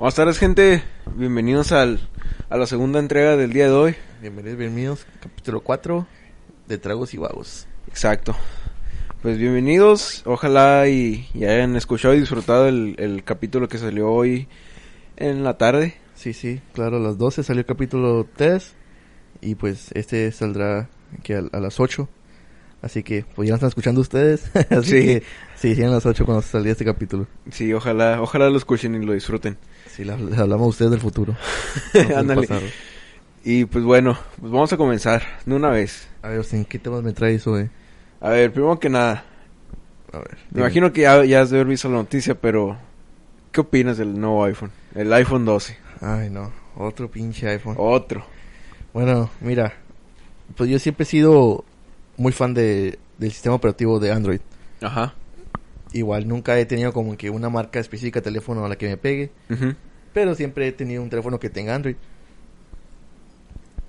Buenas tardes, gente. Bienvenidos al, a la segunda entrega del día de hoy. Bienvenidos, bienvenidos. Capítulo 4 de Tragos y Vagos. Exacto. Pues bienvenidos. Ojalá y, y hayan escuchado y disfrutado el, el capítulo que salió hoy en la tarde. Sí, sí, claro, a las 12 salió el capítulo 3 y pues este saldrá que a, a las 8. Así que pues ya lo están escuchando ustedes. Así Sí. que sí, sí, a las 8 cuando salía este capítulo. Sí, ojalá, ojalá lo escuchen y lo disfruten. Sí, les hablamos a ustedes del futuro. del Ándale. Y pues bueno, pues vamos a comenzar de una vez. A ver, Austin, ¿qué temas me traes hoy? A ver, primero que nada, A ver. me dime. imagino que ya, ya has de haber visto la noticia, pero ¿qué opinas del nuevo iPhone? El iPhone 12. Ay, no, otro pinche iPhone. Otro. Bueno, mira, pues yo siempre he sido muy fan de, del sistema operativo de Android. Ajá. Igual nunca he tenido como que una marca específica de teléfono a la que me pegue, Ujú. pero siempre he tenido un teléfono que tenga Android.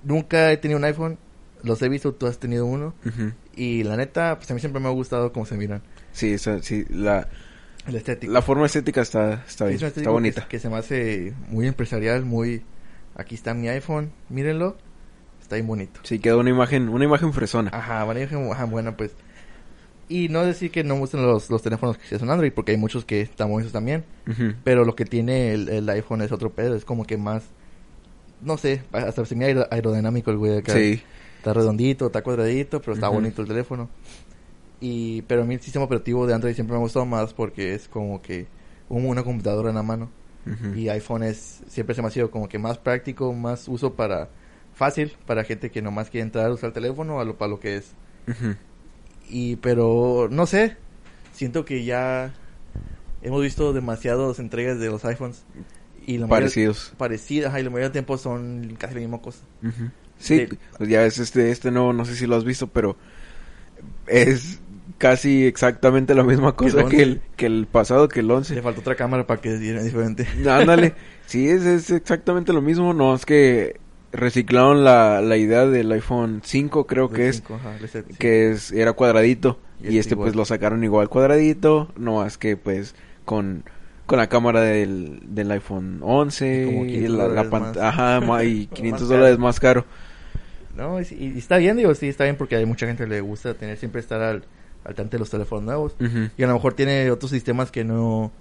Nunca he tenido un iPhone, los he visto, tú has tenido uno, Ujú. y la neta, pues a mí siempre me ha gustado cómo se miran. Sí, esa- sí, la, El estético. la forma estética está, está Sí, bien, es está bonita. Que, que se me hace muy empresarial, muy... Aquí está mi iPhone, mírenlo, está bien bonito. Sí, queda una imagen, una imagen fresona. Ajá, buena, ajá, buena pues. Y no decir que no me gustan los, los teléfonos que son Android, porque hay muchos que están buenos también. Pero lo que tiene el, el iPhone es otro pedo, es como que más, no sé, hasta se me aer- aerodinámico el güey de acá. Sí, Está redondito, está cuadradito, pero está bonito el teléfono. Y, pero a mí el sistema operativo de Android siempre me ha gustado más porque es como que una computadora en la mano. Y iPhone es, siempre se me ha sido como que más práctico, más uso para, fácil, para gente que nomás quiere entrar a usar el teléfono a lo, para lo que es. Y, pero, no sé, siento que ya hemos visto demasiadas entregas de los iPhones. Y la Parecidos. Parecidas, ajá, y la mayoría del tiempo son casi la misma cosa. Sí, pues ya es este, este nuevo, no sé si lo has visto, pero es casi exactamente la misma cosa el que el, 11. que el pasado, que el Le 11. falta otra cámara para que diera diferente. Ándale, sí, es, es exactamente lo mismo, no, es que reciclaron la, la idea del iPhone 5, creo que es, cinco, ajá, el set, sí. que es era cuadradito Y y, este igual. pues lo sacaron igual cuadradito, no más que pues con con la cámara del, del iPhone 11 Y como y 500 la, la dólares pan- más. ajá, y Más 500 caro. dólares más caro. No, y, y está bien, digo, sí, está bien porque hay mucha gente que le gusta tener siempre estar al, al tanto de los teléfonos nuevos. Y a lo mejor tiene otros sistemas que no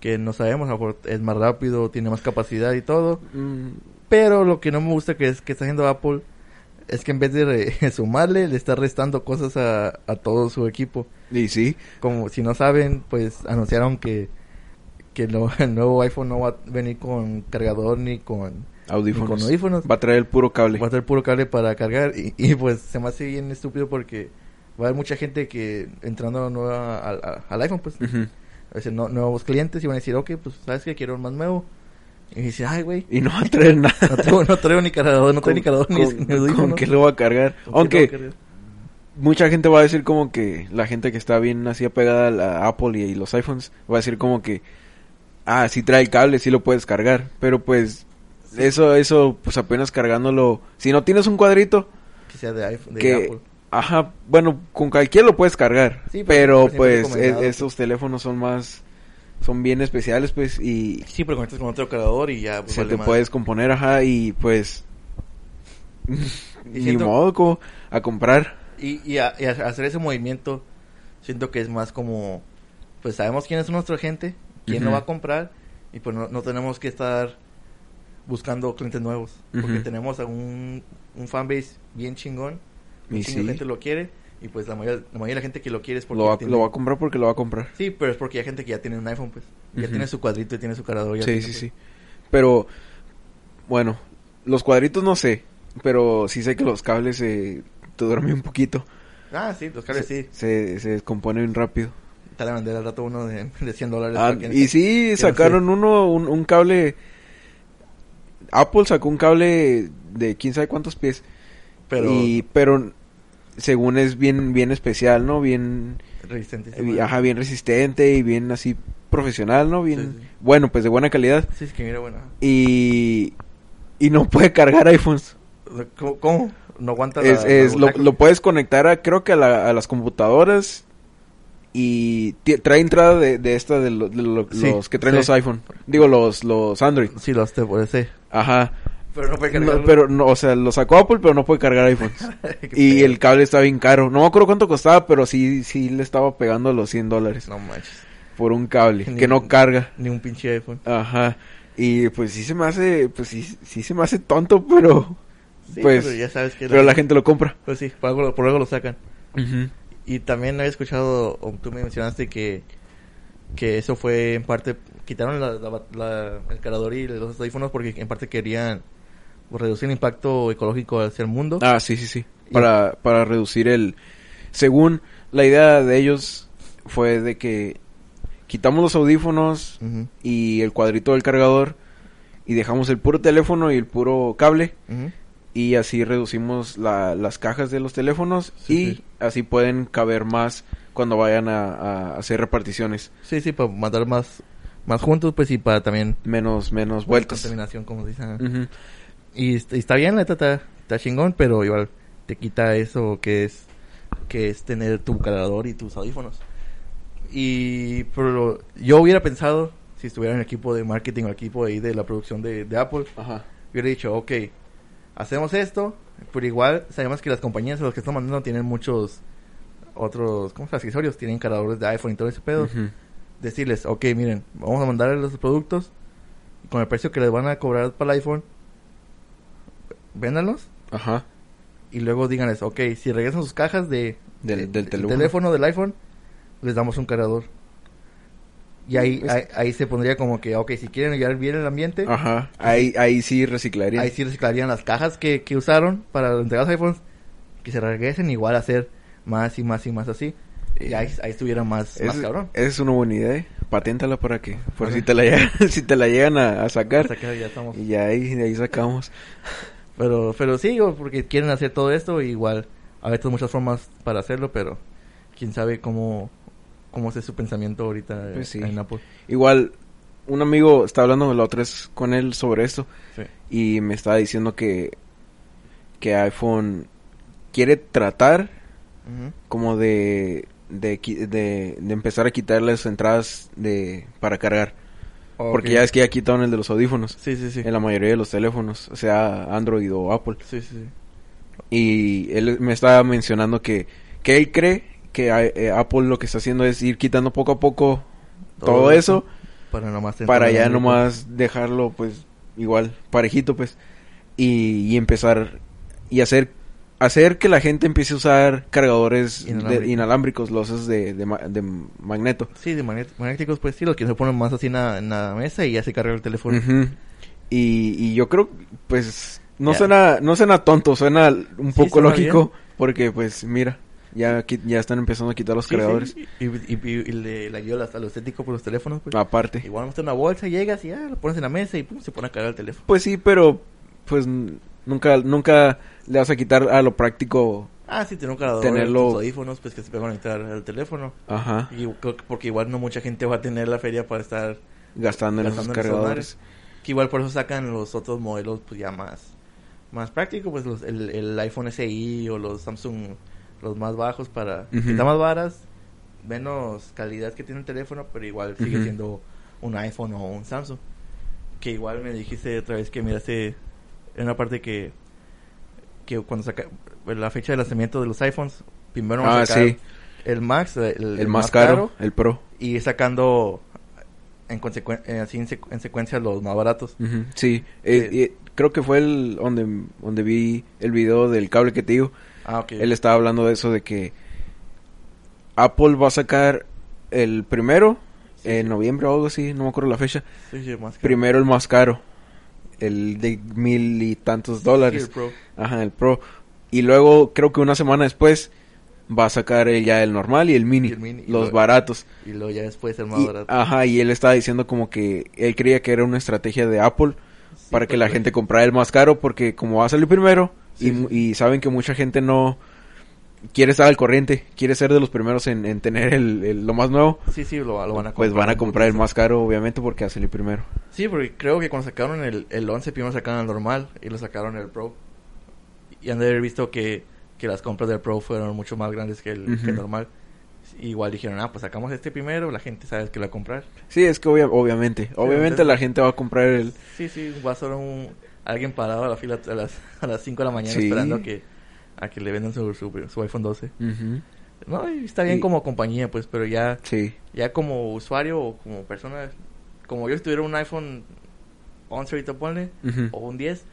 que no sabemos, a lo mejor es más rápido, tiene más capacidad y todo. Mm, Pero lo que no me gusta que es que está haciendo Apple es que en vez de re- sumarle, le está restando cosas a, a todo su equipo. y sí, Como si no saben, pues anunciaron que, que lo- el nuevo iPhone no va a venir con cargador ni con, ni audífonos. con audífonos. Va a traer el puro cable. Va a tener puro cable para cargar. Y, y, pues se me hace bien estúpido porque va a haber mucha gente que entrando nueva al, al iPhone, pues a veces no- nuevos clientes y van a decir, ok, pues sabes que quiero un más nuevo. Y dice, ay, güey, Y no va a traer nada. no traigo, no traigo ni cargador, no traigo ni cargador ni, con, ni audífono. con qué lo va a cargar. ¿Con qué Aunque a cargar? mucha gente va a decir como que la gente que está bien así apegada a la Apple y, y los iPhones va a decir como que ah, sí trae el cable, sí lo puedes cargar, pero pues eso eso pues apenas cargándolo, si no tienes un cuadrito Que sea de iPhone, de que Apple. ajá, bueno, con cualquiera lo puedes cargar, Sí, pero pero siempre pues recomendado, e- pues. esos teléfonos son más son bien especiales pues y Sí, pero conectas con otro cargador y ya pues, se vale te más. puedes componer, ajá, y pues ni siento- modo como a comprar. Y, y, a- y a- hacer ese movimiento, siento que es más como, pues sabemos quién es nuestra gente, quién lo va a comprar, y pues no, no tenemos que estar buscando clientes nuevos, porque tenemos a un, un fanbase bien chingón, Y sí. gente lo quiere, y pues la mayoría, la mayoría de la gente que lo quiere es porque Lo va, tiene- lo va a comprar porque lo va a comprar. Sí, pero es porque hay gente que ya tiene un iPhone, pues, ya tiene su cuadrito y tiene su cargador. ya Sí, tiene, sí, pues. sí. Pero, bueno, los cuadritos no sé, pero sí sé que los cables eh, te duermen un poquito. Ah, sí, los cables sí. Se, se descomponen rápido. Te van a vender al rato uno de, de 100 dólares. Ah, y sí, no sacaron sé. uno, un, un cable... Apple sacó un cable de quién sabe cuántos pies. Pero Y, pero según es bien, bien especial, ¿no? Bien, resistente. eh, ajá, bien resistente y bien así profesional, ¿no? Bien, Sí, sí. bueno, pues de buena calidad. Sí, es que mira, bueno. Y, y no puede cargar iPhones. ¿Cómo? cómo? No aguanta Es, la- es- la lo, lo puedes conectar a, creo que a, la- a las computadoras y trae entrada de, de esta de, lo- de lo- Sí, los que traen sí. los iPhone. Digo, los, los Android. Sí, los ese. Ajá. Pero no puede No, pero no, o sea, lo sacó Apple, pero no puede cargar iPhones. y el cable está bien caro. No me acuerdo cuánto costaba, pero sí, sí le estaba pegando los 100 dólares No manches. por un cable Ni- que no carga. Ni un pinche iPhone. Ajá. Y pues sí se me hace, pues sí, sí se me hace tonto, pero, Sí, pues, pero ya sabes que... pero la gente lo compra. Pues sí, por algo, por algo lo sacan. Y también había escuchado, o tú me mencionaste que, que eso fue en parte, quitaron la, la- el cargador y los audífonos porque en parte querían reducir el impacto ecológico hacia el mundo. Ah, sí, sí, sí. Para, para reducir el... Según la idea de ellos fue de que quitamos los audífonos y el cuadrito del cargador y dejamos el puro teléfono y el puro cable y así reducimos la- las cajas de los teléfonos Sí, y sí. así pueden caber más cuando vayan a, a hacer reparticiones. Sí, sí, para mandar más, más juntos, pues y para también... Menos, menos vueltas. Contaminación, como dicen. Y está bien, la está, está chingón, pero igual te quita eso que es que es tener tu cargador y tus audífonos. Y pero yo hubiera pensado, si estuviera en el equipo de marketing o el equipo ahí de la producción de, de Apple, Ajá. hubiera dicho, ok, hacemos esto, pero igual sabemos que las compañías a los que están mandando tienen muchos otros, ¿cómo se accesorios? Tienen cargadores de iPhone y todo ese pedo. Decirles, ok, miren, vamos a mandarles los productos con el precio que les van a cobrar para el iPhone, véndanlos Ajá. y luego díganles, ok, si regresan sus cajas de, Del- de- del teléfono. del iPhone, les damos un cargador. Y ahí, Es- ahí, ahí se pondría como que, ok, si quieren llevar bien el ambiente, Ajá. Ahí, ahí sí reciclaría. ahí sí reciclarían las cajas que, que usaron para entregar los iPhones, que se regresen igual a hacer más y más y más así. Y ahí, ahí estuviera más, más Es, cabrón. esa es una buena idea. ¿eh? Paténtala para que, por si te la llegan, si te la llegan a, a sacar. Ya. Y ya ahí, de ahí sacamos. Pero, pero sí, porque quieren hacer todo esto, igual, a veces muchas formas para hacerlo, pero quién sabe cómo, cómo es su pensamiento ahorita Pues sí. en Apple. Igual, un amigo está hablando la otra vez con él sobre esto. Sí. Y me estaba diciendo que, que iPhone quiere tratar como de, de, qui- de, de empezar a quitar las entradas de para cargar. Porque ya es que ya quitaron el de los audífonos. Sí, sí, sí. En la mayoría de los teléfonos, sea Android o Apple. Sí, sí, sí. Y él me estaba mencionando que, que él cree que eh, Apple lo que está haciendo es ir quitando poco a poco todo, eso Para nomás para ya nomás dejarlo pues igual parejito pues y, y empezar y hacer hacer que la gente empiece a usar cargadores de- Inalámbricos. inalámbricos los esos de, de, de magneto Sí, de magnéticos, pues sí, los que se ponen más así en la, en la mesa y ya se carga el teléfono. Y, y yo creo pues no suena no suena tonto suena un Sí, poco suena lógico bien. porque pues mira ya ya están empezando a quitar los Sí, cargadores sí. Y, y, y- y le, le ayuda hasta lo estético por los teléfonos, pues. aparte Igual metes una bolsa, llegas y ya lo pones en la mesa y pum, se pone a cargar el teléfono. pues sí pero pues nunca nunca le vas a quitar a lo práctico Ah, sí, tener un cargador Tenerlo- tus audífonos, pues que se puede conectar al teléfono. ajá Y que porque igual no mucha gente va a tener la feria para estar gastando en esos en cargadores Que igual por eso sacan los otros modelos pues ya más más prácticos, pues los, el, el iPhone SI o los Samsung los más bajos para Ujú. que están más varas, menos calidad que tiene el teléfono, pero igual sigue Ujú. siendo un iPhone o un Samsung. Que igual me dijiste otra vez que miraste en una parte que que cuando saca la fecha de lanzamiento de los iPhones, primero Ah, sí. el Max, el, el, más caro, el Pro. y sacando en, eh, así en, secu- en secuencia los más baratos. Sí, eh, Sí. eh, creo que fue el donde, donde vi el video del cable que te digo. Ah. Él estaba hablando de eso, de que Apple va a sacar el primero Sí, en sí. noviembre o algo así, no me acuerdo la fecha. Sí. Primero el más caro, el de mil y tantos Sí, dólares. el Pro. Ajá, el Pro. Y luego creo que una semana después va a sacar el- ya el normal y el mini, Y el mini, y los baratos. Y luego ya después el más Y- barato. ajá, y él estaba diciendo como que él creía que era una estrategia de Apple Sí, para que la gente comprara el más caro porque como va a salir primero Sí, y, sí. y saben que mucha gente no quiere estar al corriente, quiere ser de los primeros en, en tener el, el- lo más nuevo, Sí, sí, lo, lo van a comprar. pues van a comprar el más caro obviamente porque a salir primero. Sí, porque creo que cuando sacaron el, el 11, primero sacaron el normal y lo sacaron el Pro. Y han de haber visto que, que las compras del Pro fueron mucho más grandes que el, que el normal. Igual dijeron, ah, pues sacamos este primero, la gente sabe que lo va a comprar. Sí, es que obvia- obviamente, obviamente entonces- la gente va a comprar el... Sí, sí, va a ser un, alguien parado a la fila a las, a las 5 de la mañana Sí. esperando que, a que le vendan su, su, su iPhone 12. Ujú, No, y está bien Y- como compañía, pues, pero ya, Sí, ya como usuario o como persona, como yo si tuviera un iPhone 11 ahorita ponle, ujú. o un 10,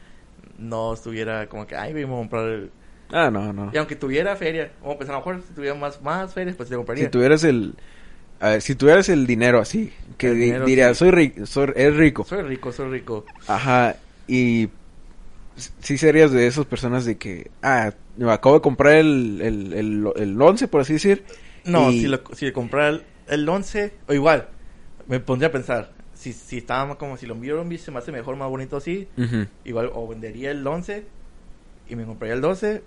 no estuviera como que, ay, vamos a comprar el... Ah, no, no. Y aunque tuviera feria, o pues a lo mejor si tuviera más, más ferias, pues te compraría. Si tuvieras el... A ver, si tuvieras el dinero así, que dinero, dirías, sí. soy rico, soy, es rico. Soy rico, soy rico. Ajá, y sí serías de esas personas de que, ah, me acabo de comprar el, el, el, el 11, por así decir. No, y- si, lo, si comprara el, el 11, o igual, me pondría a pensar, si, si estaba como si lo envío se me hace mejor, más bonito así, igual o vendería el 11 y me compraría el 12,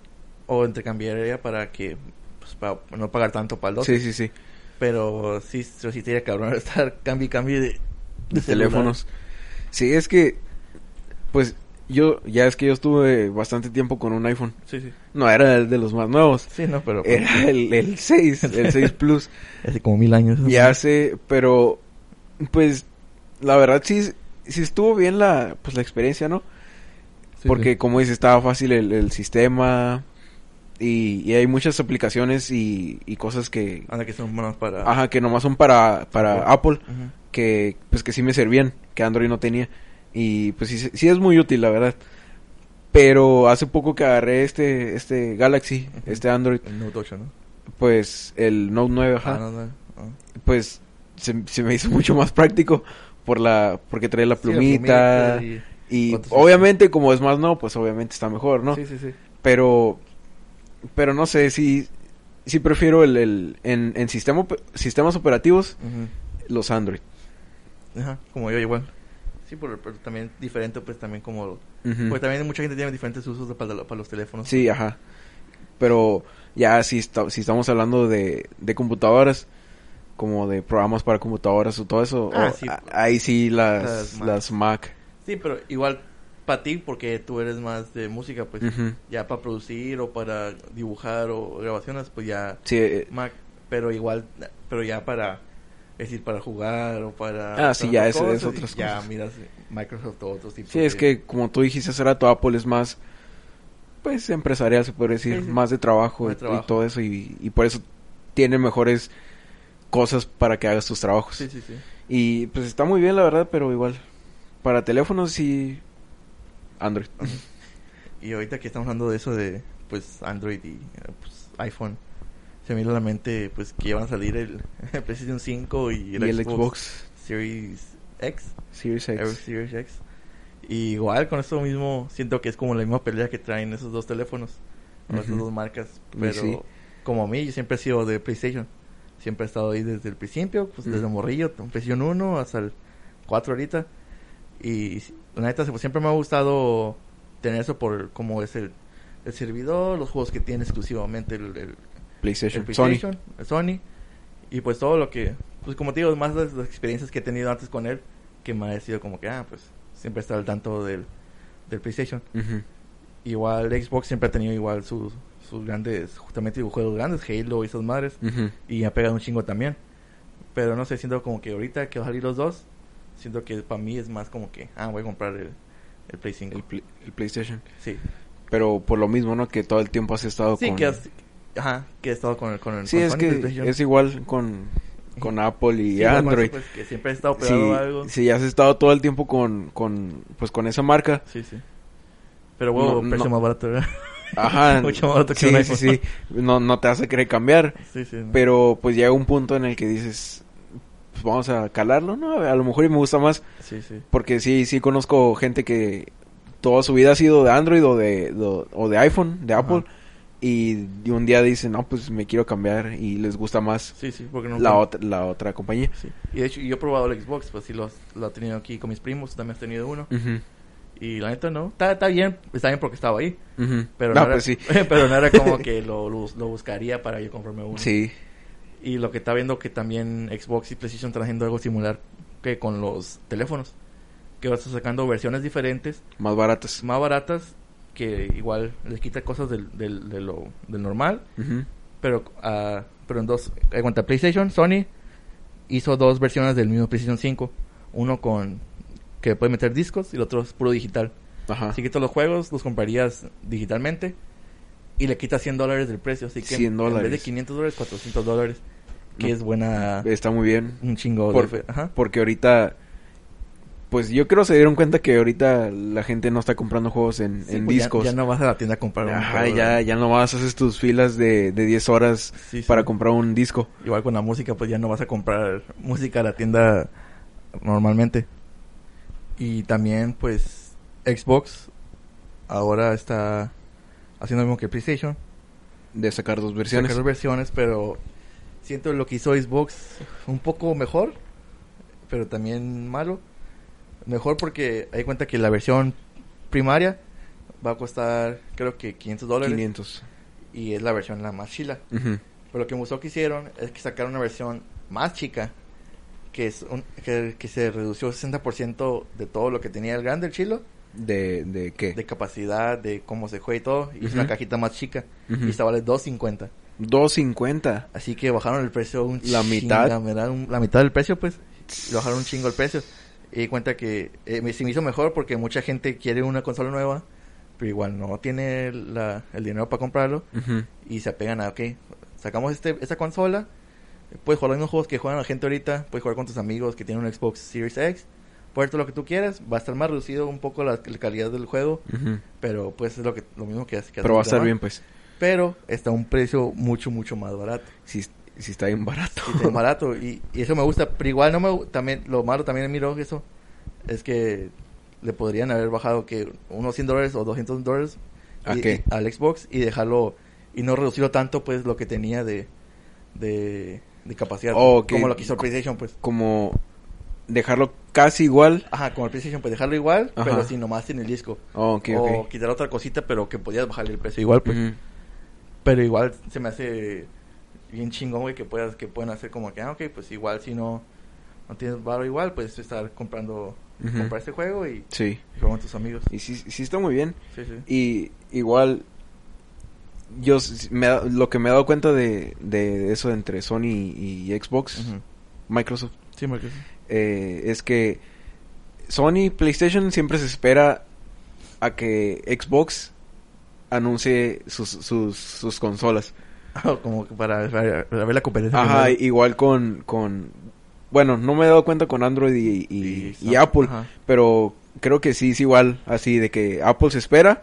o intercambiaría para que, pues para no pagar tanto para el 12. Sí, sí, sí. Pero sí, sí, sí sería cabrón estar cambio y cambio de, de teléfonos. Sí, es que, pues, yo, ya es que yo estuve bastante tiempo con un iPhone. Sí, sí. No era el de los más nuevos. Sí, no, pero... pues, Era el, el 6, el 6 Plus. Hace como mil años. ¿no? Ya sé, pero, pues, la verdad sí, sí estuvo bien la, pues, la experiencia, ¿no? Sí, Porque, sí. como dices, estaba fácil el, el sistema y, y hay muchas aplicaciones y, y cosas que, Anda que son buenos para... ajá, que nomás son para, para Apple, que, pues, que sí me servían, que Android no tenía. Y, pues, sí, sí es muy útil, la verdad. Pero hace poco que agarré este, este Galaxy, este Android, El Note 8, ¿no? pues, el Note 9, ajá, Ah, no, no. ah. pues, se, se me hizo mucho más práctico por la, porque trae la Sí, la plumita. y- Y ¿Cuántos obviamente, como es más no, pues obviamente está mejor, ¿no? Sí, sí, sí. Pero, pero no sé, si sí prefiero el, el en, en sistema, sistemas operativos los Android. Ajá, como yo igual. Sí, pero, pero también diferente, pues también como... Ujú. Porque también mucha gente tiene diferentes usos de- para, para los teléfonos. Sí, ajá. Pero ya si, esta- si estamos hablando de, de computadoras, como de programas para computadoras o todo eso, Ah, o- sí. a- ahí sí las, Las Mac. las Mac. Sí, pero igual para ti, porque tú eres más de música, pues ya para producir o para dibujar o grabaciones, pues ya Sí, eh, Mac. Pero igual, pero ya para... Es decir, para jugar o para... Ah, sí, ya otras es- es cosas, otras Ya cosas. miras Microsoft o otros tipos sí, es que como tú dijiste hace rato, Apple es más, pues empresarial se puede decir, Sí, sí. más de trabajo, y- de trabajo. y todo eso, y, y por eso tiene mejores cosas para que hagas tus trabajos. Sí, sí, sí. Y pues está muy bien la verdad, pero igual, para teléfonos sí, Android. Y ahorita que estamos hablando de eso de pues Android y eh, pues, iPhone, se me viene a la mente pues que van a salir el, el PlayStation 5 y el, y el Xbox, Series X, Series X. Series X. Y igual con esto mismo siento que es como la misma pelea que traen esos dos teléfonos, esas dos marcas, Y pero sí. como a mí yo siempre he sido de PlayStation. Siempre he estado ahí desde el principio, pues desde Ujú. morrillo, un PlayStation 1 hasta el 4 ahorita. Y la neta, pues, siempre me ha gustado tener eso por como es el, el servidor, los juegos que tiene exclusivamente el, el- PlayStation, Sony. PlayStation, Sony. Y pues todo lo que, pues como te digo, más las, las experiencias que he tenido antes con él, que me ha sido como que, ah, pues siempre estado al tanto del, del PlayStation. Ujú. Igual Xbox siempre ha tenido igual sus, sus grandes, justamente juegos grandes, Halo y esas madres. Y ha pegado un chingo también. Pero no sé, siento como que ahorita que va a salir los dos, siento que para mí es más como que, ah, voy a comprar el, el Play 5. El, Play- el PlayStation. Sí, Pero por lo mismo, ¿no? Que todo el tiempo has estado sí con... que, has, ajá, que he estado con el con el Sí, con es que es igual con, con Apple y Sí, Android. eso, pues, que siempre he estado Si, pegado a algo. si has estado todo el tiempo con, con, pues, con esa marca, Sí, sí. Pero bueno, No, precio no. más barato, ¿verdad? ajá, Mucho más barato que sí, un sí, iPhone. sí, no, no te hace querer cambiar, Sí, sí. no. pero pues llega un punto en el que dices, pues vamos a calarlo, ¿no? A lo mejor y me gusta más, Sí, sí. porque sí, sí conozco gente que toda su vida ha sido de Android o de, o de iPhone, de Ajá. Apple, y, un día dicen, no, pues me quiero cambiar y les gusta más Sí, sí, porque no... la, otra, la otra compañía. Sí. Y de hecho, yo he probado el Xbox, pues sí lo, lo he tenido aquí con mis primos, también has tenido uno. Y la neta no, está, está bien, está bien porque estaba ahí. Pero No, no, era, pues sí. pero no era como que lo, lo, lo buscaría para yo comprarme uno. Sí. Y lo que está viendo que también Xbox y PlayStation están haciendo algo similar que con los teléfonos. Que vas sacando versiones diferentes, Más baratas. más baratas, que igual les quita cosas del, del, de lo, del normal, pero, ah, pero en dos. En cuanto a PlayStation, Sony hizo dos versiones del mismo PlayStation 5. Uno con que puede meter discos y el otro es puro digital. Ajá. Así que todos los juegos los comprarías digitalmente y le quitas 100 dólares del precio. Así que 100 en vez de dólares. 500 dólares, 400 dólares. Que No. es buena. Está muy bien. Un chingo Por- de. fe- Ajá. Porque ahorita, pues yo creo se dieron cuenta que ahorita la gente no está comprando juegos en, Sí, en pues discos. Ya, no vas a la tienda a comprar un Ajá, juego, ya, ya nomás haces tus filas de, de 10 horas Sí, sí. para comprar un disco. Igual con la música, pues ya no vas a comprar música a la tienda normalmente. Y también, pues, Xbox ahora está haciendo lo mismo que PlayStation. De sacar dos versiones. Sacar dos versiones, pero siento lo que hizo Xbox un poco mejor, pero también malo. Mejor porque hay cuenta que la versión primaria va a costar, creo que 500 dólares. 500. Y es la versión la más chila. Pero lo que me gustó que hicieron es que sacaron una versión más chica, que es un- que, que se redució 60% de todo lo que tenía el grande, el chilo, ¿De, de qué? de capacidad, de cómo se juega y todo, y es una cajita más chica, Ujú. y esta vale 2.50. 250. Así que bajaron el precio un La mitad. la mitad del precio, pues, y bajaron un chingo el precio. Y di cuenta que eh, me, se me hizo mejor porque mucha gente quiere una consola nueva, pero igual no tiene la- el dinero para comprarlo y se apegan a, ok, sacamos este, esta consola, puedes jugar los mismos juegos que juegan la gente ahorita, puedes jugar con tus amigos que tienen un Xbox Series X, puedes hacer lo que tú quieras, va a estar más reducido un poco la, la calidad del juego, pero pues es lo que lo mismo que hace. que Pero va a estar bien, pues. Pero está a un precio mucho, mucho más barato. Si, si está bien barato. Y está bien barato y, y eso me gusta, pero igual no me también lo malo también miro eso es que le podrían haber bajado que unos 100 dólares o 200 dólares ¿A y- qué? y- al Xbox y dejarlo y no reducirlo tanto pues lo que tenía de de, de capacidad Oh, como lo que hizo el PlayStation pues Como dejarlo casi igual. ajá como el PlayStation pues dejarlo igual Ajá. pero sin nomás en el disco Oh, o quitar otra cosita pero que podías bajarle el precio igual pues pero igual se me hace bien chingón, güey, que puedas, que pueden hacer como que, ah, ok, pues igual si no, no tienes barro igual, puedes estar comprando, comprar este juego y, Sí. y jugar con tus amigos. Y sí, sí está muy bien. Sí, sí. Y igual, yo me, lo que me he dado cuenta de, de eso entre Sony y Xbox. Microsoft, Sí, Marcos. eh, es que Sony PlayStation siempre se espera a que Xbox anuncie sus, sus, sus consolas. como para, para- para ver la competencia. Ajá, igual con, con... Bueno, no me he dado cuenta con Android y, y, Y y Apple, ajá. pero creo que sí es igual, así de que Apple se espera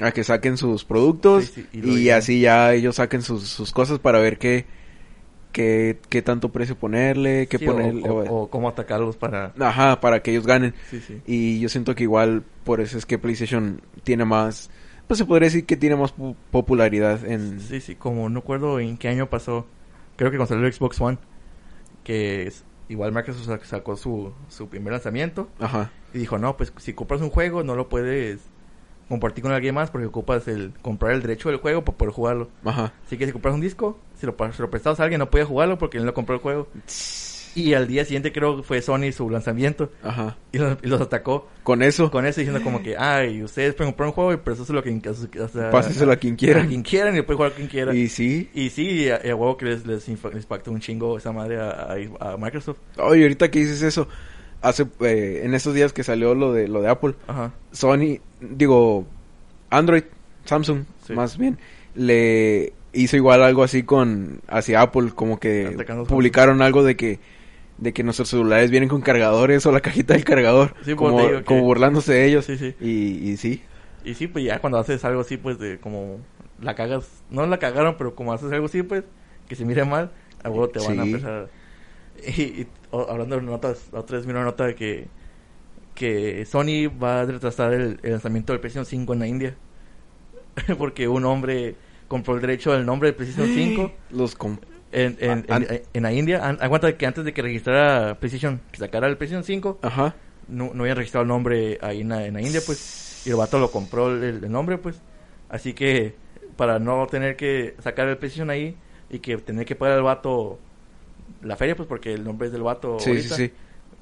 a que saquen sus productos Sí, sí, y así ya ellos saquen sus, sus cosas para ver qué, qué, qué tanto precio ponerle, qué Sí, o- ponerle. o, o- o cómo atacarlos para... Ajá, para que ellos ganen. Y yo siento que igual por eso es que PlayStation tiene más, pues se podría decir que tiene más pu- popularidad en... Sí, sí, como no recuerdo en qué año pasó, creo que cuando salió el Xbox One, que es- igual Microsoft sac- sacó su, su primer lanzamiento Ajá. y dijo, no, pues si compras un juego no lo puedes compartir con alguien más porque ocupas el comprar el derecho del juego para poder jugarlo. Ajá. Así que si compras un disco, si lo, se lo prestabas a alguien no podía jugarlo porque él no compró el juego. Y al día siguiente creo que fue Sony su lanzamiento Ajá. y los, y los atacó Con eso, con eso diciendo como que, ay, ustedes pueden comprar un juego y prestárselo a quien, o sea, páseselo a quien quiera. a quien quieran y puede jugar a quien quiera. Y sí. Y sí, y a, y a huevo que les, les, impactó un chingo esa madre a, a- a Microsoft. Oye, ahorita que dices eso, hace eh, en estos días que salió lo de lo de Apple, Ajá. Sony, digo, Android, Samsung, Sí. más bien, le hizo igual algo así con hacia Apple, como que publicaron algo de que de que nuestros celulares vienen con cargadores o la cajita del cargador, Sí, pues, como, que- burlándose de ellos. Sí, sí. Y, y sí, Y sí, pues ya cuando haces algo así, pues de como la cagas, no la cagaron, pero como haces algo así, pues que se mire mal, a huevo te van a empezar. Y, y, o- hablando de notas, la otra vez vi una nota de que, que Sony va a retrasar el, el lanzamiento del PlayStation 5 en la India. Porque un hombre compró el derecho del nombre del PlayStation 5 los com- en, en, Ah, en, en la India. An- Aguanta que antes de que registrara PlayStation, que sacara el PlayStation 5, Ajá. no, no habían registrado el nombre ahí en la, en la India, pues. Y el vato lo compró el, el nombre, pues. Así que, para no tener que sacar el PlayStation ahí y que tener que pagar al vato la feria, pues porque el nombre es del vato. Sí, ahorita, sí, sí.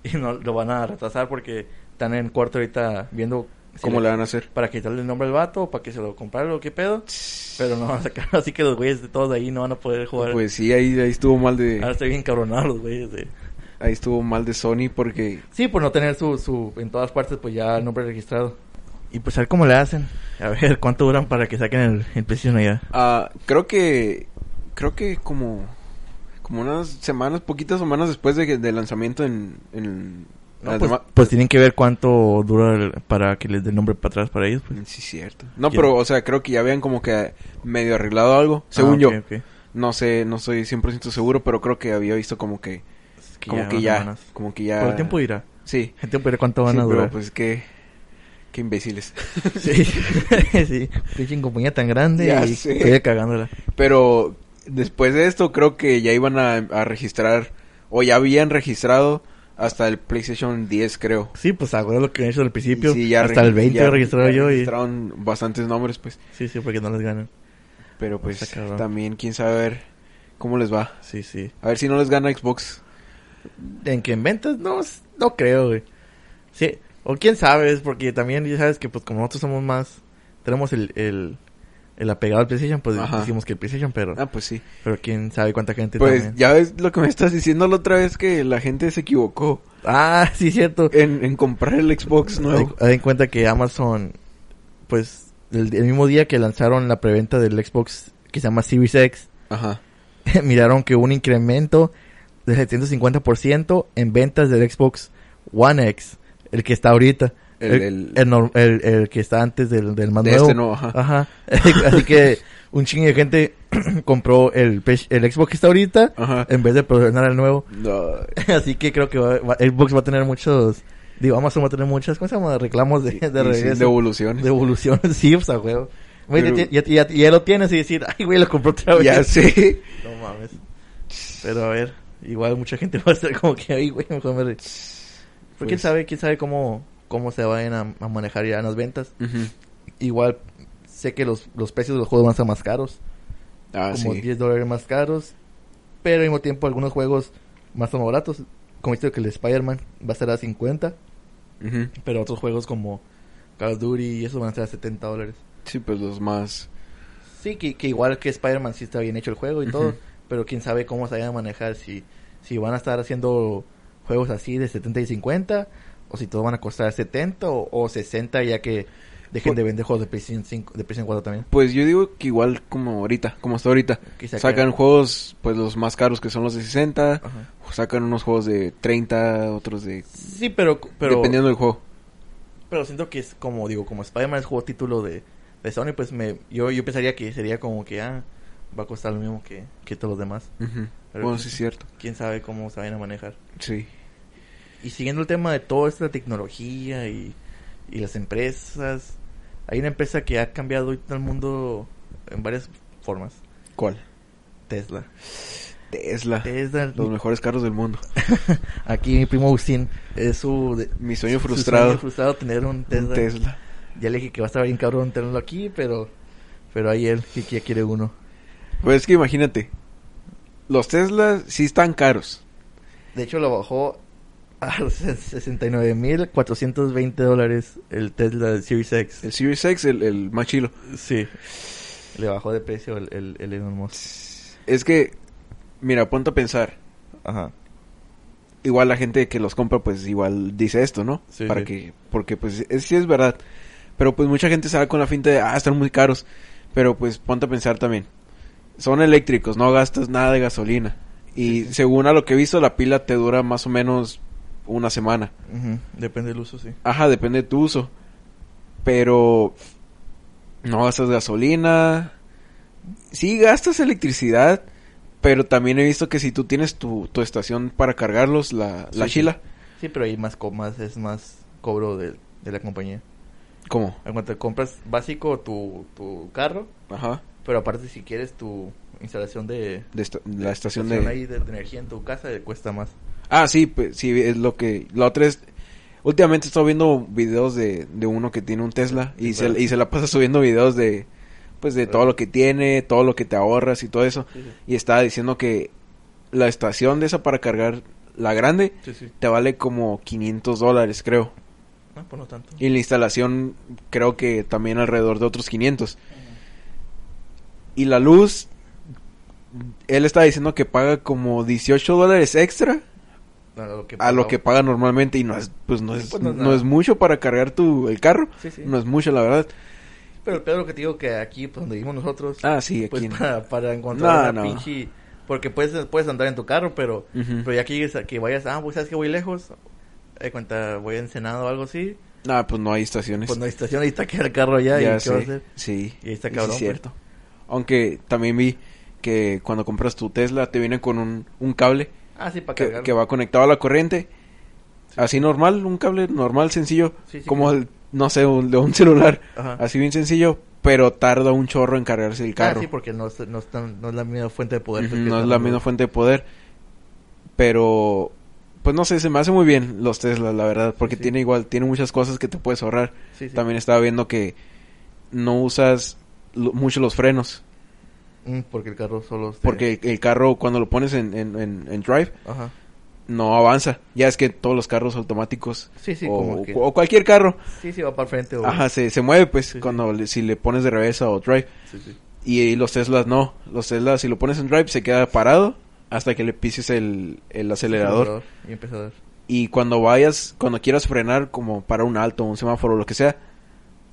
Y no lo van a retrasar porque están en cuarto ahorita viendo Sí, ¿Cómo le- van a hacer? Para quitarle el nombre al vato o para que se lo compraran o qué pedo. Pero no van a sacar, así que los güeyes de todos ahí no van a poder jugar. Pues sí, ahí, ahí estuvo mal de Ahora estoy bien cabronado los güeyes de... ahí estuvo mal de Sony porque Sí, por no tener su, su, en todas partes, pues ya el nombre registrado. Y pues a ver cómo le hacen. A ver cuánto duran para que saquen el, el PlayStation allá. ah, creo que creo que como como unas semanas, poquitas semanas después de del lanzamiento en, en No, pues, pues tienen que ver cuánto dura el- para que les dé el nombre para atrás para ellos. Pues. Sí, cierto. No, pero, o sea, creo que ya habían como que medio arreglado algo, según Ah, yo. ok, ok. No sé, no estoy 100% seguro, pero creo que había visto como que, Es que como ya que ya, como que ya... Pero el tiempo dirá. Sí, El tiempo dirá cuánto van sí, a pero durar. pues qué, qué imbéciles. Sí, sí. Pinche compañía tan grande Ya y todavía cagándola. pero después de esto creo que ya iban a, a registrar, o ya habían registrado hasta el PlayStation 10, creo. Sí, pues acuerdo lo que han hecho al principio. Sí, ya Hasta el 20 ya- he registrado ya yo y... registraron bastantes nombres, pues. Sí, sí, porque no les ganan. Pero pues Está cabrón. también quién sabe a ver cómo les va. Sí, sí. A ver si no les gana Xbox. En que en ventas no, no creo, güey. Sí, o quién sabe, es porque también ya sabes que pues como nosotros somos más, tenemos el, el, el apegado al PlayStation, pues Ajá. decimos que el PlayStation, pero, Ah, pues sí. pero quién sabe cuánta gente Pues también. ya ves lo que me estás diciendo la otra vez que la gente se equivocó Ah, sí, cierto. en, en comprar el Xbox nuevo. Haz en cuenta que Amazon, pues, el, el mismo día que lanzaron la preventa del Xbox que se llama Series X, Ajá. miraron que hubo un incremento de 750% en ventas del Xbox One X, el que está ahorita. El- El, el- el nor- el- el que está antes del, del más De nuevo. este nuevo, ajá. Ajá. Así que un chingo de gente compró el, el Xbox que está ahorita Ajá. en vez de promocionar el nuevo. No, Así que creo que va- va- Xbox va a tener muchos... Digo, Amazon va a tener muchas, ¿cómo se llama? Reclamos de, de sí, regreso. devoluciones. De evolución, sí, pues a huevo. Güey, Pero- ya, ya, ya- ya lo tienes y decir, ay, güey, lo compró otra vez. Ya sé. No mames. Pero a ver, igual mucha gente va a estar como que, ay, güey, mejor me... re-". Pero quién Pues- sabe, quién sabe cómo, cómo se vayan a, a manejar ya en las ventas. Igual, sé que los, los precios de los juegos van a ser más caros. Ah, como sí. 10 dólares más caros. Pero al mismo tiempo algunos juegos más son baratos. Como viste que el Spider-Man va a estar a 50. Ujú. Pero otros juegos como Call of Duty y eso van a estar a 70 dólares. Sí, pues los más... Sí, que, que igual que Spider-Man sí está bien hecho el juego y todo. Pero quién sabe cómo se vayan a manejar. Si, si van a estar haciendo juegos así de 70 y 50. O si todos van a costar 70 o, o 60 ya que dejen Pues- de vender juegos de PlayStation 5, de PlayStation 4 también. Pues yo digo que igual como ahorita, como hasta ahorita. Sacan- juegos, pues los más caros que son los de 60. Ajá. Sacan unos juegos de 30, otros de... Sí, pero, pero Dependiendo del juego. Pero siento que es como, digo, como Spider-Man es juego título de, de Sony, pues me, yo, yo pensaría que sería como que, ah, va a costar lo mismo que, que todos los demás. Pero Bueno, pues- sí es cierto. Quién sabe cómo se vayan a manejar. Sí. Y siguiendo el tema de toda esta tecnología y, y las empresas, hay una empresa que ha cambiado ahorita el mundo en varias formas. ¿Cuál? Tesla. Tesla. Tesla, Los mejores carros del mundo. aquí mi primo Agustín, es su... de- Mi sueño su frustrado. sueño frustrado tener un Un Tesla. Ya le dije que va a estar bien cabrón tenerlo aquí, pero... Pero ahí él que ya quiere uno. Pues es que imagínate. Los Teslas sí están caros. De hecho, lo bajó a 69.420 dólares el Tesla Series X. El Series X, el, el más chilo. Sí. Le bajó de precio el, el, el Elon Musk. Es que, mira, ponte a pensar. Ajá. Igual la gente que los compra, pues igual dice esto, ¿no? Sí, Para sí. que, porque pues es, sí es verdad. Pero pues mucha gente se va con la finta de, ah, están muy caros. Pero pues ponte a pensar también. Son eléctricos, no gastas nada de gasolina. Y Sí, sí. según a lo que he visto, la pila te dura más o menos una semana. Depende del uso, sí. Ajá, depende de tu uso. Pero no gastas gasolina. Sí gastas electricidad, pero también he visto que si tú tienes tu, tu estación para cargarlos, la, la Sí, chila. Sí, pero ahí más, más es más cobro de, de la compañía. ¿Cómo? En cuanto compras básico tu, tu carro, Ajá. pero aparte si quieres tu instalación de... De esta- la estación estación de... ahí de, de energía en tu casa te cuesta más. Ah, sí, pues sí, es lo que... La otra es... Últimamente he estado viendo videos de, de uno que tiene un Tesla y, se, y se la pasa subiendo videos de... Pues de todo lo que tiene, todo lo que te ahorras y todo eso. Sí, sí. Y estaba diciendo que la estación de esa para cargar, la grande, Sí, te vale como 500 dólares, creo. Ah, pues no tanto. Y la instalación creo que también alrededor de otros 500. Y la luz, él está diciendo que paga como 18 dólares extra A lo que, a lo que paga normalmente y no es pues no Sí, es, pues no es no es mucho para cargar tu el carro. Sí, sí. No es mucho la verdad. Pero el pedo que te digo que aquí, pues donde vivimos nosotros, Ah, sí, aquí. pues en- para, para encontrar No, una pinche... Porque puedes, puedes andar en tu carro, pero, Ujú. pero ya que, llegues que vayas, ah, pues sabes que voy lejos, de cuenta, voy a Ensenado o algo así, Ah, pues no hay estaciones. pues no hay estación, ahí está que el carro allá, ya y qué va a hacer. Sí. Y ahí está sí cabrón, es pues. cierto. Aunque también vi que cuando compras tu Tesla te viene con un, un cable Ah, sí, para que, va conectado a la corriente. Así normal, un cable normal, sencillo. Sí, como claro. el, no sé, un, de un celular. Ajá. Así bien sencillo, pero tarda un chorro en cargarse el carro. Ah, sí, porque no es, no, es tan- no es la misma fuente de poder. Pues, no es la misma fuente de poder. Pero, pues no sé, se me hace muy bien los Tesla, la verdad. Porque sí. tiene igual, tiene muchas cosas que te puedes ahorrar. También estaba viendo que no usas lo- mucho los frenos. Mm, porque el carro solo... se- Porque el, carro, cuando lo pones en, en, en- en drive, Ajá. no avanza. Ya es que todos los carros automáticos, Sí, sí, o, como que... o cualquier carro, Sí, sí, va para el frente o... ajá, se, se mueve pues Sí, cuando le- si le pones de reversa o drive. Sí, sí. Y, los Teslas no. Los Teslas, si lo pones en drive, se queda parado hasta que le pises el, el acelerador. Y. Y cuando vayas, cuando quieras frenar, como para un alto, un semáforo, lo que sea,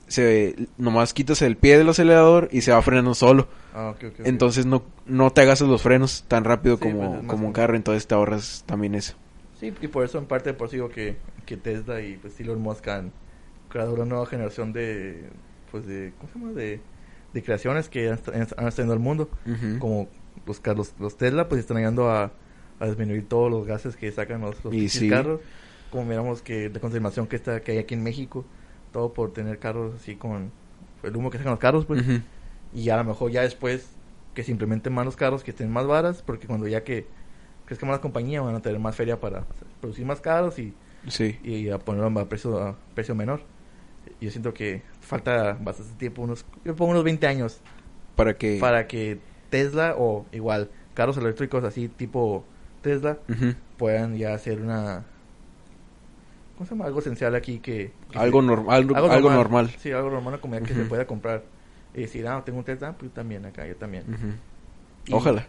se nomás quitas el pie del acelerador y se va frenando solo. Ah. Entonces no, no te hagas los frenos tan rápido Sí, como, pues, como un carro, entonces te ahorras también eso. Sí, y por eso en parte por eso digo que, que Tesla y pues Elon Musk han creado una nueva generación de pues de ¿cómo se llama? de, de creaciones que han, han estado en el mundo como los carros los Tesla pues están ayudando a, a disminuir todos los gases que sacan los, los Y pinches sí. carros como miramos que la contaminación que está que hay aquí en México todo por tener carros así con el humo que sacan los carros pues y a lo mejor ya después que se implementen más los carros que estén más varas, porque cuando ya que crezca más la compañía van a tener más feria para producir más carros y, Sí. y a ponerlo a precio, a precio menor. Yo siento que falta bastante tiempo, unos, yo pongo unos 20 años, Para que... para que Tesla o igual carros eléctricos así tipo Tesla puedan ya hacer una... ¿Cómo se llama? Algo esencial aquí que... que Algo, se- normal algo, algo normal. Sí, algo normal, una comida que se pueda comprar. Y decir, ah, tengo un Tesla, pues yo también acá, yo también. Ujú. Y- Ojalá.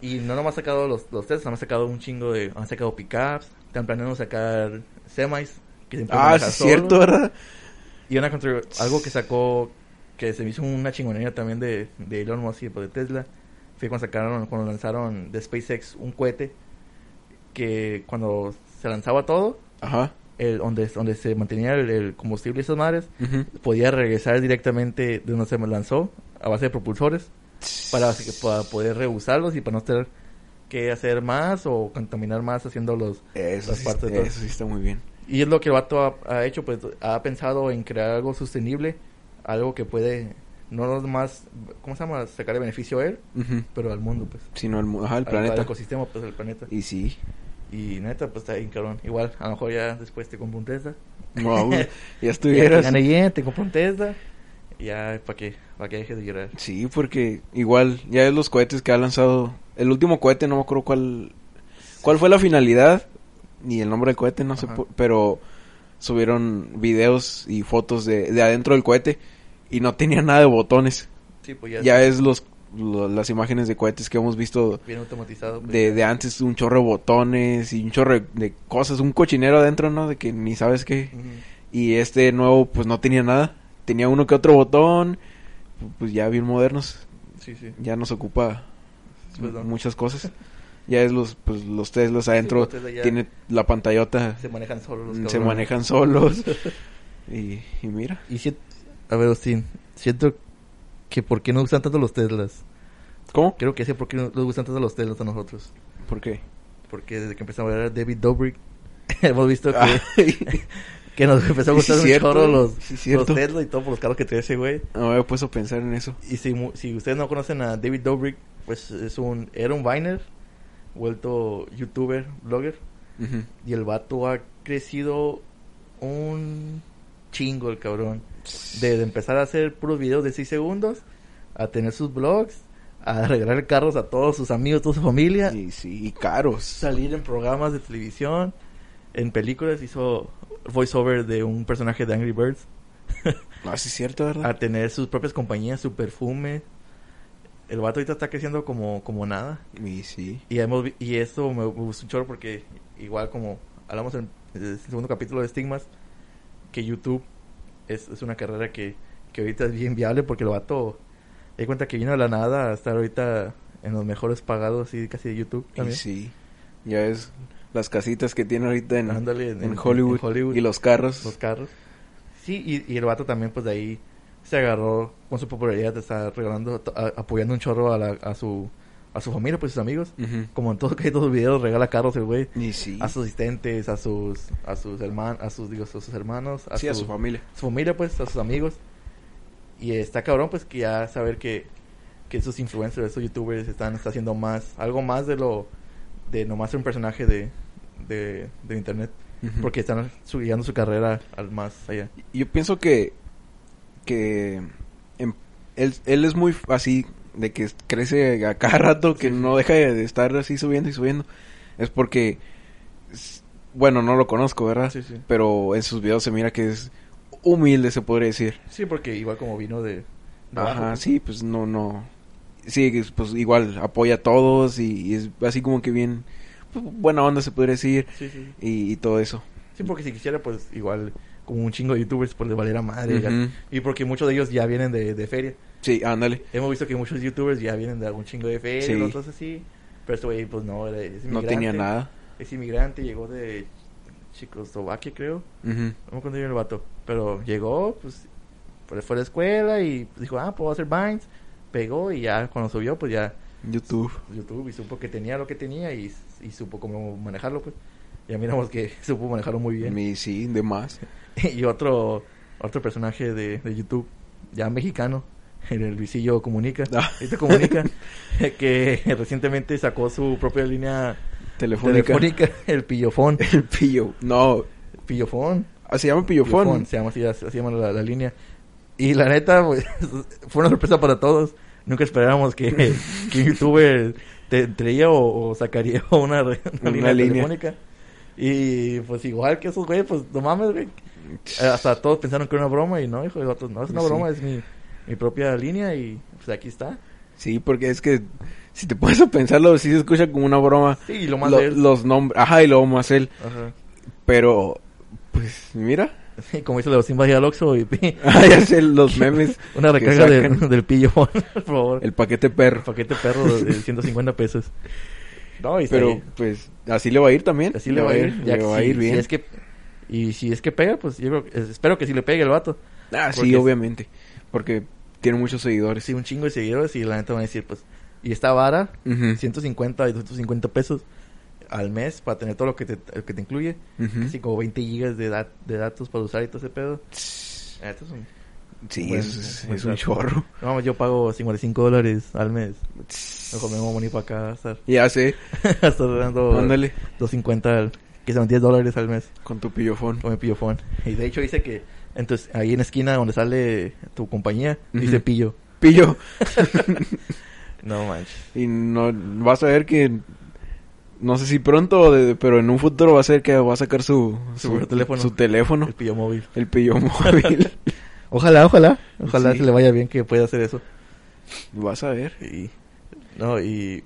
Y no nomás han sacado los, los Teslas, han sacado un chingo de... Han sacado pickups, están planeando sacar semis. Que Ah, es cierto. ¿verdad? Y una algo que sacó, que se me hizo una chingonería también de, de Elon Musk y de Tesla, fue cuando sacaron, cuando lanzaron de SpaceX un cohete que cuando se lanzaba todo, Ajá. el, donde, donde se mantenía el, el combustible y esas madres, podía regresar directamente de donde se lanzó a base de propulsores para, para poder reusarlos y para no tener que hacer más o contaminar más haciendo los Eso las sí, partes de todo. eso sí está muy bien. y es lo que el vato ha, ha hecho pues ha pensado en crear algo sostenible algo que puede no más cómo se llama sacarle beneficio a él Ujú. pero al mundo pues Si no, el, mu- ajá, el al- planeta. al ecosistema pues al planeta Y sí. Y neta pues está bien cabrón igual a lo mejor ya después te compro un Tesla Wow, ya ya estuvieras. gané bien te compro un Tesla ya para que para que dejes de llorar Sí, porque igual, ya es los cohetes que ha lanzado. El último cohete, no me acuerdo cuál, cuál fue la finalidad, ni el nombre del cohete, no sé, Ajá. po- pero subieron videos y fotos de, de adentro del cohete y no tenía nada de botones. sí pues ya, Ya es los, lo- las imágenes de cohetes que hemos visto bien automatizado pues, de, de antes, un chorro de botones y un chorro de, cosas, un cochinero adentro, ¿no? De que ni sabes qué. Y este nuevo, pues no tenía nada. Tenía uno que otro botón, pues ya bien modernos. sí sí Ya nos ocupa Pues, muchas cosas. Ya es los, pues los Teslas adentro, los Tesla ya- tiene la pantallota, se manejan solos los se manejan solos. y, y mira, Y si, a ver, Austin, siento que por qué no gustan tanto los Teslas. ¿cómo? Creo que sé por qué no nos gustan tanto los Teslas a nosotros. ¿Por qué? Porque desde que empezamos a a David Dobrik, hemos visto que, nos empezó a gustar sí, un cierto, chorro los, sí, los. Tesla y todo por los carros que trae ese güey. no me había puesto a pensar en eso. Y si, si ustedes no conocen a David Dobrik, pues es un, era un Viner, vuelto youtuber, blogger. Y el vato ha crecido un chingo el cabrón. De, de empezar a hacer puros videos de 6 segundos, a tener sus vlogs, a regalar carros a todos sus amigos, toda su familia, Y sí, y caros. salir en programas de televisión, en películas, hizo voiceover de un personaje de Angry Birds. Ah, sí cierto, ¿verdad? a tener sus propias compañías, su perfume. El vato ahorita está creciendo como, como nada. Y sí. Y, hemos, y esto me, gustó un chorro porque, igual como hablamos en el segundo capítulo de Stigmas, que YouTube es, es una carrera que, que ahorita es bien viable porque el vato, me di cuenta que vino de la nada a estar ahorita en los mejores pagados y casi de YouTube Y también. sí. Ya ves las casitas que tiene ahorita en, Ándale, en- en en- Hollywood, en Hollywood. Y los carros. los carros. Sí, y, y el vato también, pues de ahí se agarró con su popularidad estar regalando, a- apoyando un chorro a, la- a su a su familia, pues sus amigos. Como en todos, casi todos los videos regala carros el güey. Sí. A sus asistentes, a sus a sus hermanos, a sus digo, a sus hermanos, a sí, a su familia. su familia, pues, a sus amigos. Y está cabrón, pues, que ya saber que, que esos influencers, esos youtubers están está haciendo más, algo más de lo, de nomás ser un personaje de, de, de internet. Porque están subiendo su carrera al más allá. Yo pienso que que em- él, él es muy así de que crece a cada rato que Sí, no deja de estar así subiendo y subiendo es porque bueno no lo conozco verdad Sí, sí. pero en sus videos se mira que es humilde se podría decir. Sí, porque igual como vino de... de ajá sí pues no no. Sí pues igual apoya a todos y, y es así como que bien pues, buena onda se podría decir Sí, y, y todo eso. Sí, porque si quisiera, pues, igual, como un chingo de youtubers, pues, le valiera madre. Y porque muchos de ellos ya vienen de, de feria. Sí ándale Hemos visto que muchos youtubers ya vienen de algún chingo de feria, Sí. otros así. Pero este güey, pues, no, era- es no tenía nada Es inmigrante, llegó de Checoslovaquia, creo. No me acuerdo bien el vato. Pero llegó, pues, pues, fue a la escuela y dijo, ah, puedo hacer Vines. Pegó y ya, cuando subió, pues, ya YouTube YouTube y supo que tenía lo que tenía y, y supo cómo manejarlo, pues. Ya miramos que supo manejarlo muy bien. Mi- sí de más y otro otro personaje de, de YouTube, ya mexicano, el Luisillo Comunica, Ah. este Comunica, que recientemente sacó su propia línea telefónica telefónica, el Pillofón. El pillo. No. Pillofón. Ah, se llama pillofón. Pillofón, se llama así, así llama la, la línea. Y la neta, pues, fue una sorpresa para todos. Nunca esperábamos que, que un youtuber te traía o, o sacaría una, una Una línea, línea. telefónica. Y pues igual que esos güeyes, pues no mames, güey. Hasta todos pensaron que era una broma y no, hijo de otros, no es una Sí. broma, es mi, mi propia línea y pues aquí está. Sí, porque es que si te pones a pensarlo, sí se escucha como una broma. Sí, y lo más Lo- de él. Los nombres. Ajá, y luego más él. Ajá. Pero, pues, mira. Sí, como dice la Simba y al Oxxo y Ah, ya sé los memes. una recarga de- del pillofón, por favor. El paquete perro. paquete perro de 150 pesos. No, y Pero, pues, así le va a ir también. Así le va a ir. Le ya va a ir bien. si es que, y si es que pega, pues yo creo, espero que sí le pegue el vato. Ah, sí, obviamente. Porque tiene muchos seguidores. Sí, un chingo de seguidores y la neta van a decir, pues, y esta vara, Ujú. 150 y 250 pesos al mes para tener todo lo que te, lo que te incluye. Ujú. Así como 20 gigas de, dat- de datos para usar y todo ese pedo. La neta es un... Sí, Buen- es, buen es un chorro. No, yo pago 55 dólares al mes. Mejor me voy a venir para acá a estar, Ya sé. estar dando Ándale. 250, al- que son 10 dólares al mes. Con tu pillofón. Con mi pillofón. Y de hecho dice que entonces ahí en la esquina donde sale tu compañía, dice pillo. Pillo. No manches. Y no vas a ver que no sé si pronto, de- pero en un futuro va a ser que va a sacar su Su teléfono. su teléfono, El pillo móvil. el pillo móvil. Ojalá, ojalá. Ojalá Sí. se le vaya bien que pueda hacer eso. vas a ver. Y, no, y,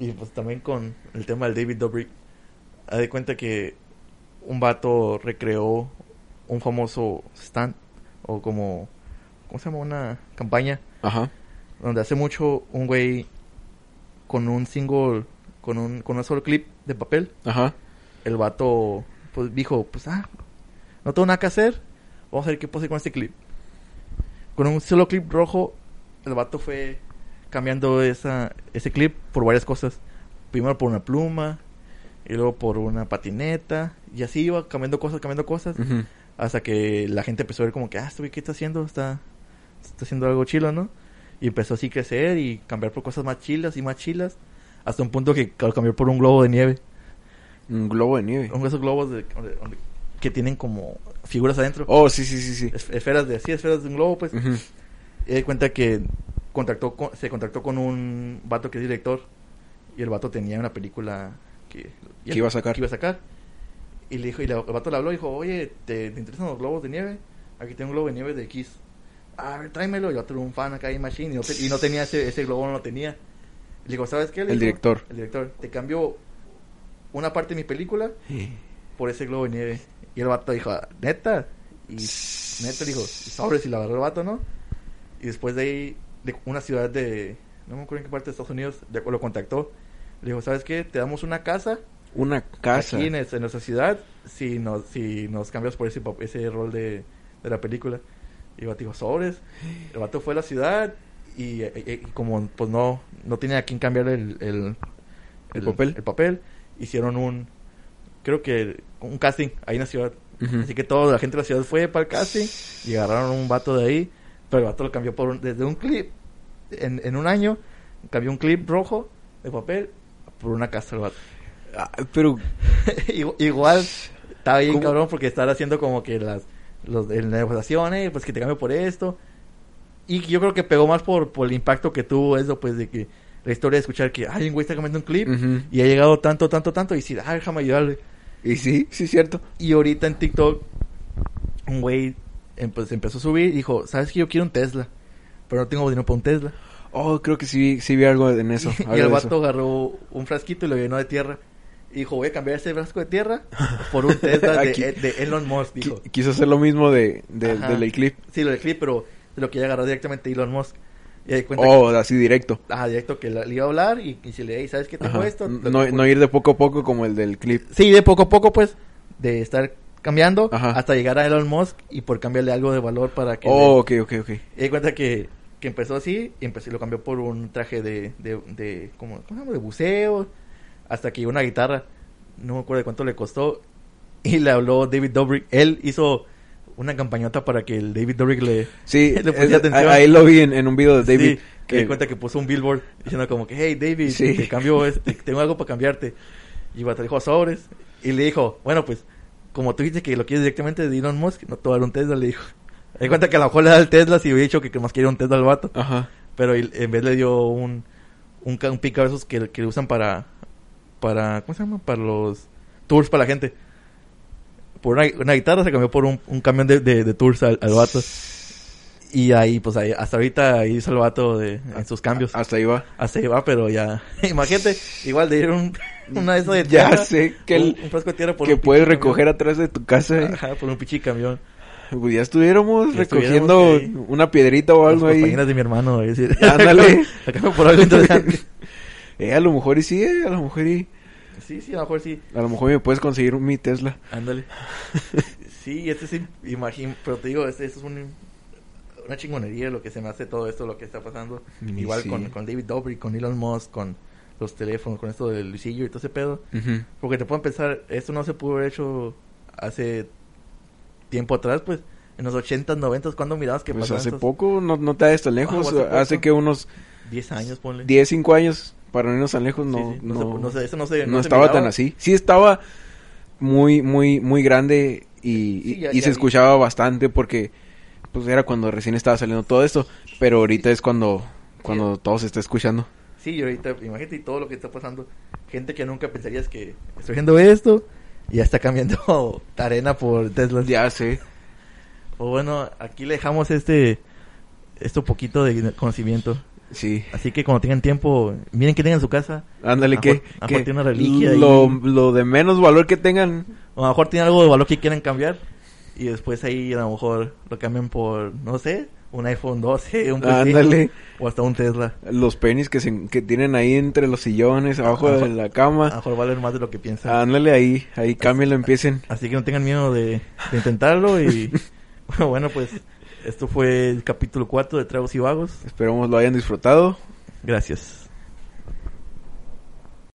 y pues también con el tema del David Dobrik. Haz de cuenta que un vato recreó un famoso stand o como, ¿cómo se llama? Una campaña Ajá. donde hace mucho un güey con un single, con un, con un solo clip de papel, Ajá. el vato pues dijo, pues ah, no tengo nada que hacer, vamos a ver qué puedo hacer con este clip. Con un solo clip rojo, el vato fue cambiando esa, ese clip por varias cosas. Primero por una pluma, y luego por una patineta, y así iba cambiando cosas, cambiando cosas, Ujú. Hasta que la gente empezó a ver como que, ah, este ¿qué está haciendo? Está, está haciendo algo chilo, ¿no? Y empezó así a crecer y cambiar por cosas más chilas y más chilas, hasta un punto que lo cambió por un globo de nieve. Un globo de nieve. Un de esos globos de- donde- donde- que tienen como figuras adentro. Oh, sí, sí, sí, sí. Es- esferas de, sí, esferas de un globo, pues. Y di cuenta que contactó con- se contactó con un vato que es director. Y el vato tenía una película que, Que iba a sacar. que iba a sacar. Y le dijo, y el vato le habló y dijo, oye, ¿te, te interesan los globos de nieve? Aquí tengo un globo de nieve de Kiss. A ver, tráemelo. Y yo tuve un fan acá en Machine y no, te- y no tenía ese, ese globo, no lo tenía. Le digo, ¿sabes qué? Le El dijo, director. El director. Te cambio una parte de mi película por ese globo de nieve. Y el vato dijo, "Ah, ¿neta? Y neta dijo, sobres y la agarró el vato, ¿no? Y después de ahí, de una ciudad de, no me acuerdo en qué parte de Estados Unidos, de- lo contactó. Le dijo, ¿sabes qué? Te damos una casa Una casa. aquí en, es- en nuestra ciudad si nos, si nos cambias por ese, ese rol de, de la película. Y el vato dijo, sobres. El vato fue a la ciudad y, eh, eh, y como pues no, no tenía a quién cambiar el, el, ¿El papel? el papel, hicieron un, creo que un casting ahí en la ciudad. Así que toda la gente de la ciudad fue para el casting y agarraron un vato de ahí. Pero el vato lo cambió por un- desde un clip en, en un año. Cambió un clip rojo de papel por una casa el vato. Ah, pero Igu- Igual estaba bien ¿Cómo? cabrón porque estaba haciendo como que las los en las negociaciones, pues que te cambio por esto. Y yo creo que pegó más por, por el impacto que tuvo eso, pues de que la historia de escuchar que hay un güey está cambiando un clip y ha llegado tanto, tanto, tanto y decir, ay, déjame ayudarle. y sí, sí es cierto. Y ahorita en TikTok, un güey em- pues, empezó a subir y dijo, ¿sabes que yo quiero un Tesla? Pero no tengo dinero para un Tesla. Oh, creo que sí, sí vi algo en eso. y algo el vato agarró un frasquito y lo llenó de tierra. Dijo, voy a cambiar ese frasco de tierra por un Tesla de, de Elon Musk, dijo. Qui- Quiso hacer lo mismo de, de- del clip. Sí, lo del clip, pero lo quería agarrar directamente a Elon Musk. Y ahí cuenta Oh, así directo. que, ajá, directo que la- le iba a hablar y, y si le ¿sabes qué te cuesta? No, no ir de poco a poco como el del clip. Sí, de poco a poco, pues, de estar cambiando Ajá. hasta llegar a Elon Musk y por cambiarle algo de valor para que... Oh, le- ok, ok, ok. Y cuenta que, que empezó así y empezó, lo cambió por un traje de, de, de ¿cómo, cómo se llama? De buceo, hasta que una guitarra, no me acuerdo de cuánto le costó, y le habló David Dobrik. Él hizo una campañota para que el David Dobrik le, Sí, le pusiera atención. ahí lo vi en, en un video de David. Sí, que di cuenta que puso un billboard diciendo como que, hey David, Sí. te cambio este, tengo algo para cambiarte. Y vato dijo sobres. Y le dijo, bueno pues, como tú dices que lo quieres directamente de Elon Musk, no te voy a dar un Tesla, le dijo. Di cuenta que a lo mejor le da el Tesla si hubiera dicho que más quiere un Tesla al vato. Ajá. Pero en vez le dio un, un, un esos que, que usan para, para, ¿cómo se llama? Para los tours para la gente. Por una, una guitarra se cambió por un, un camión de, de, de tours al, al vato. Y ahí, pues ahí, hasta ahorita ahí hizo el vato de, en sus cambios. Hasta ahí va. Hasta ahí va, pero ya. Imagínate, igual de ir un, una de esas de Ya tierra, sé que un, el- un frasco de tierra por que un puedes recoger atrás de tu casa. camión. eh. Ajá, por un pinche camión. Pues ya estuviéramos Ya recogiendo estuviéramos una piedrita o Las algo ahí. compañeras de mi hermano, Ándale. acá por algo interesante. Eh, a lo mejor y sí, eh, a lo mejor y... Sí, sí, a lo mejor sí. A lo mejor me puedes conseguir mi Tesla. Ándale. sí, este sí, imagino, pero te digo, este, esto es un, una chingonería lo que se me hace todo esto, lo que está pasando. Igual sí. con, con David Dobrik, con Elon Musk, con los teléfonos, con esto del Luisillo y todo ese pedo. Porque te pueden pensar, esto no se pudo haber hecho hace tiempo atrás, pues. En los 80s, 90s, ¿cuándo mirabas que Pues hace estos poco, no, no te das tan lejos. Ah, hace hace que unos 10 años, ponle. 10, 5 años, para no irnos tan lejos, no, Sí, sí, no, se- no sé, eso no se, no se estaba miraba. tan así. Sí estaba muy, muy, muy grande y, Sí, ya- y ya se vi. escuchaba bastante porque pues era cuando recién estaba saliendo todo esto. Pero ahorita es cuando, cuando todo se está escuchando. Sí, y ahorita, imagínate todo lo que está pasando. Gente que nunca pensarías que estoy haciendo esto y ya está cambiando arena por Tesla. Ya sé. Pues bueno, aquí le dejamos este, esto poquito de conocimiento. Sí. Así que cuando tengan tiempo, miren que tengan en su casa. Ándale, que, mejor- mejor tiene una reliquia lo, ahí. lo de menos valor que tengan. O a lo mejor tienen algo de valor que quieran cambiar. Y después ahí a lo mejor lo cambian por, no sé, un iPhone 12, un Ándale. o hasta un Tesla. Los penis que, se, que tienen ahí entre los sillones, abajo Ajá. de la A lo cama. mejor valen más de lo que piensan. Ándale ahí, ahí cámbienlo, empiecen. Así que no tengan miedo de, de intentarlo y bueno, pues esto fue el capítulo 4 de Tragos y Vagos. Esperamos lo hayan disfrutado. Gracias.